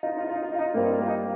Música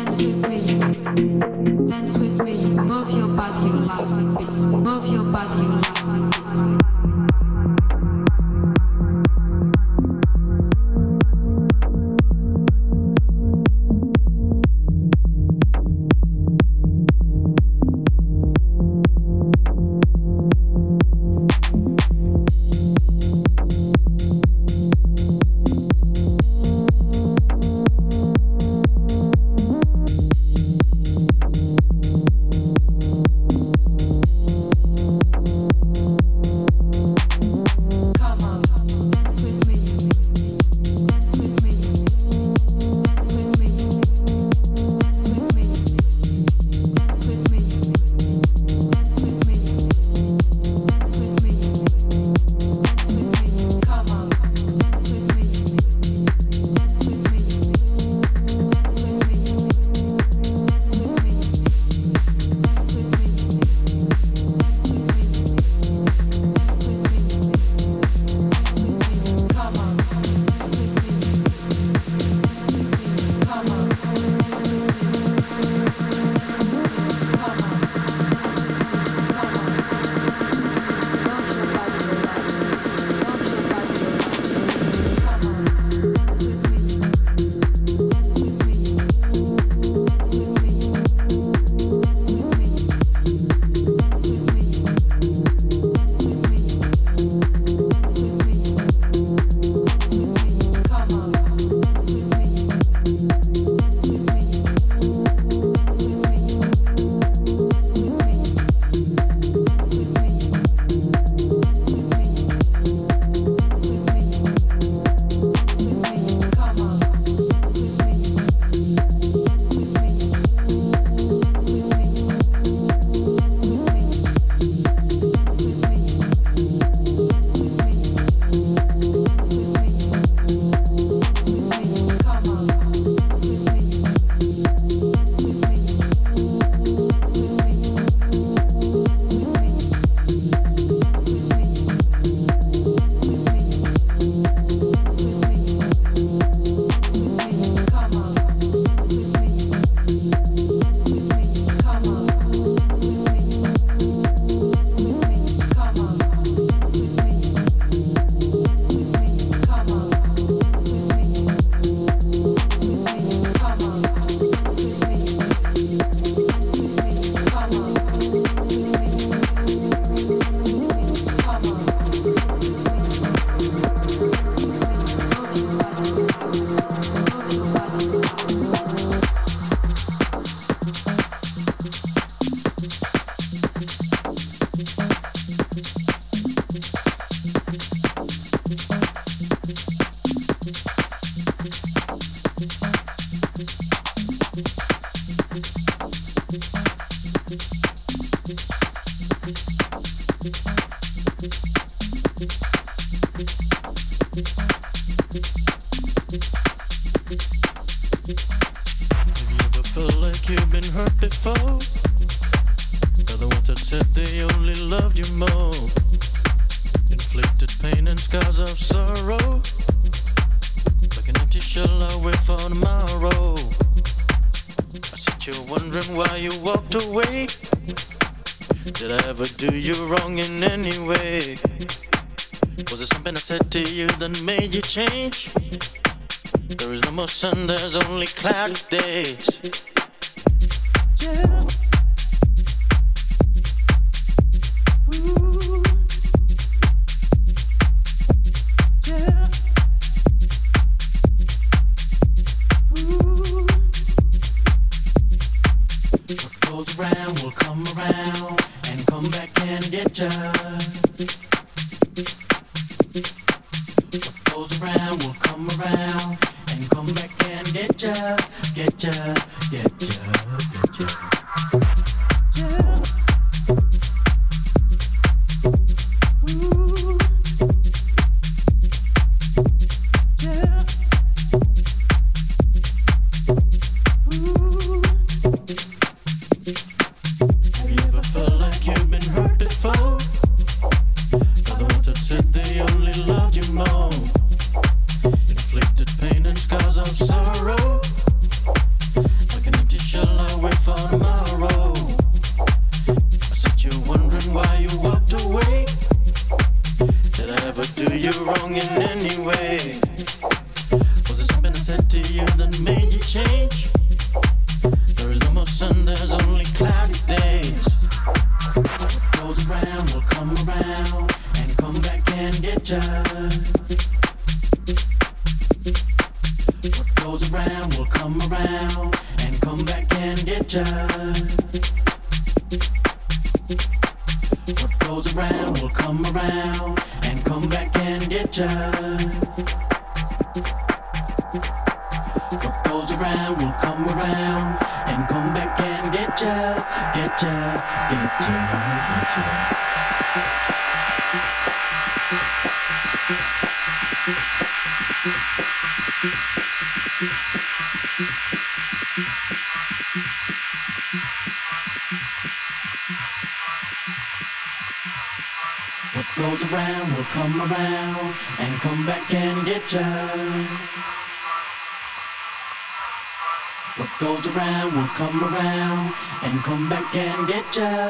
Dance with me, move your body, you love with move your body. pain and scars of sorrow. Looking at you, shall I wait for tomorrow? I sit you wondering why you walked away. Did I ever do you wrong in any way? Was it something I said to you that made you change? There is no more sun, there's only cloudy days. Yeah. just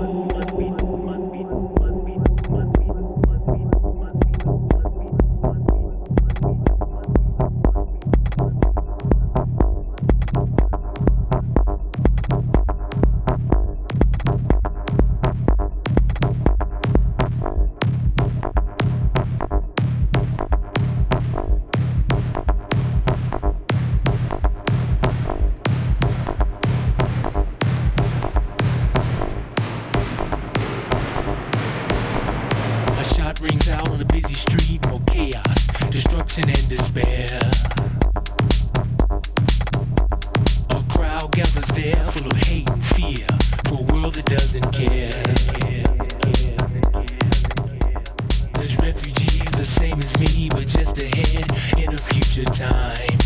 Same as me, but just ahead in a future time.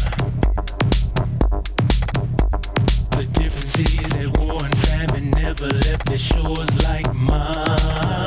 The difference is that war and famine never left the shores like mine.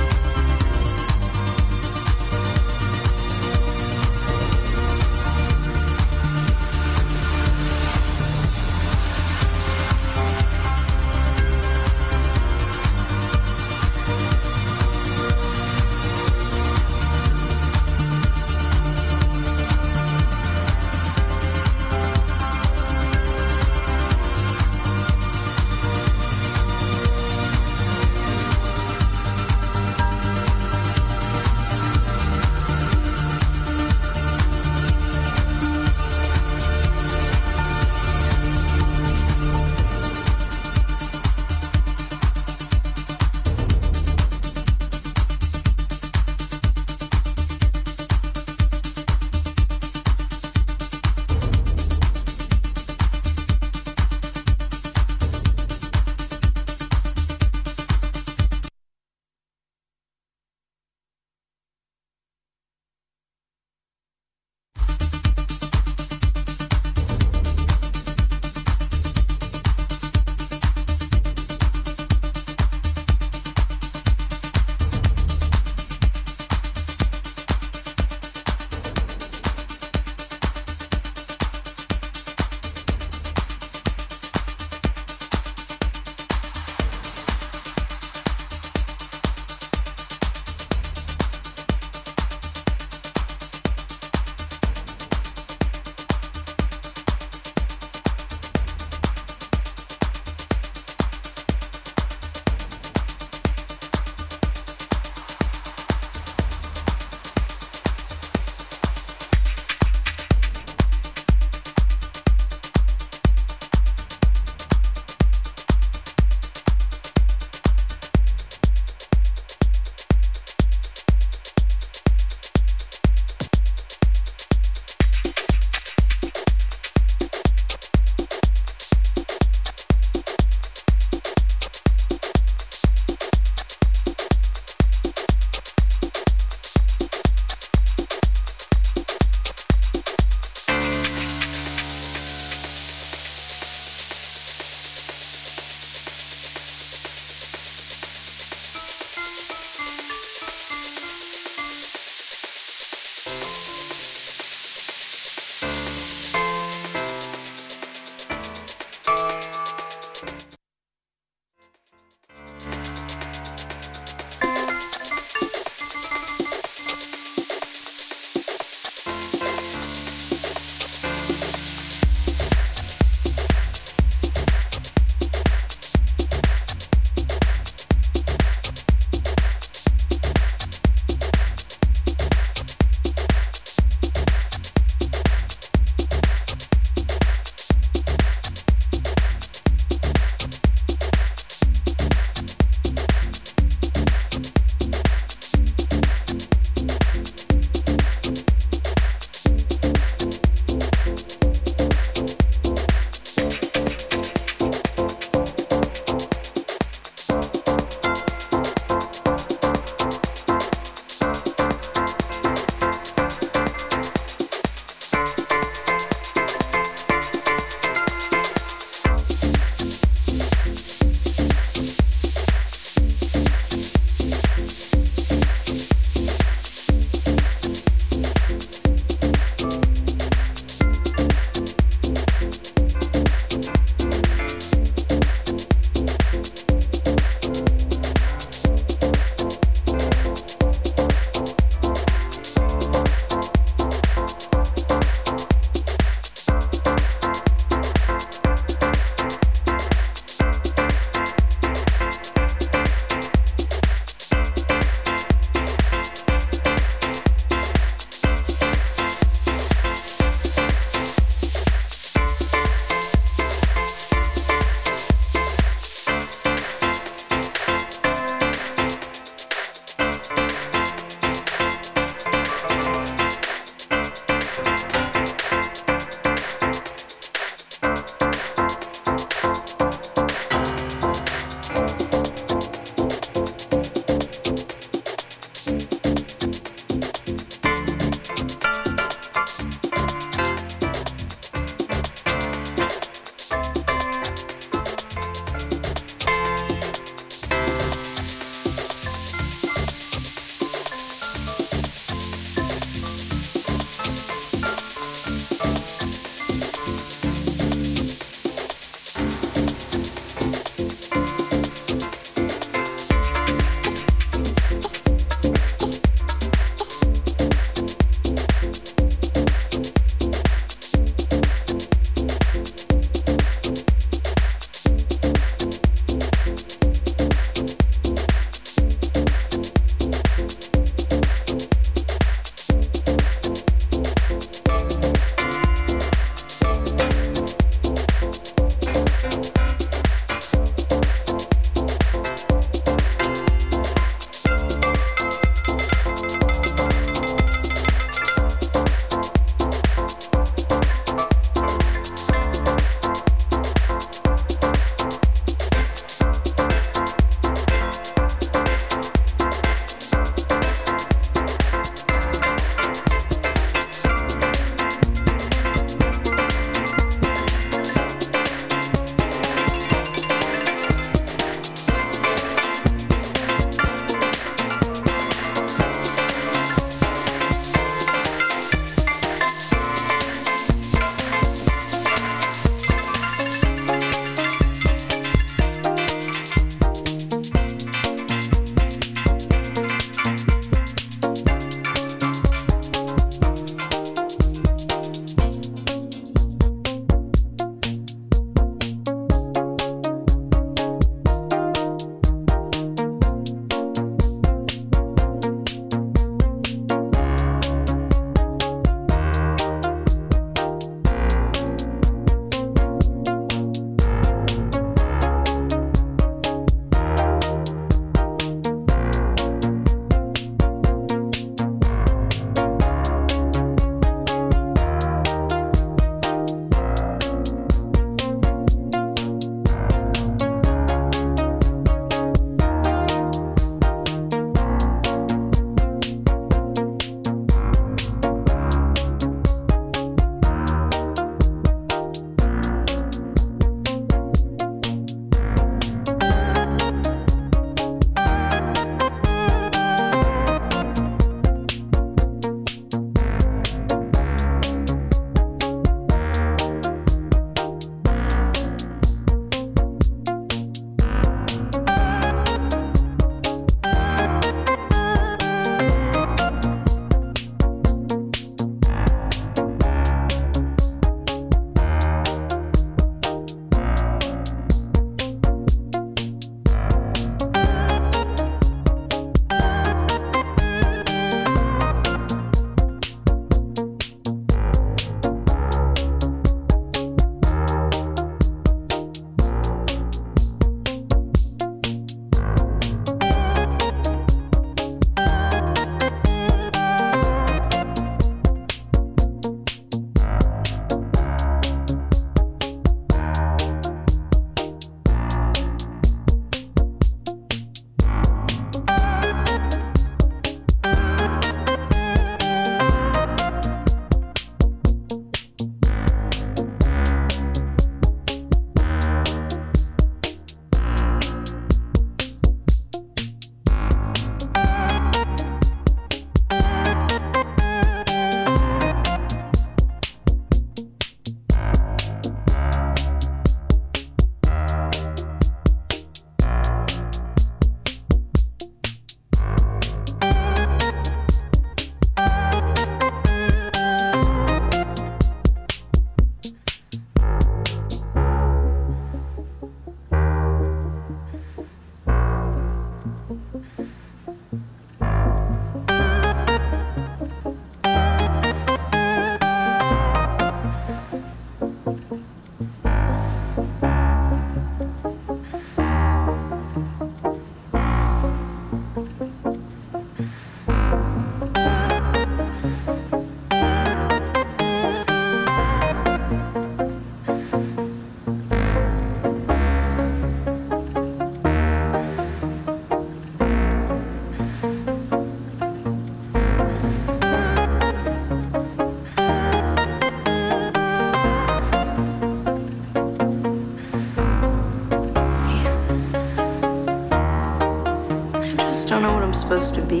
Supposed to be.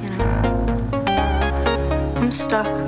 You know, I'm stuck.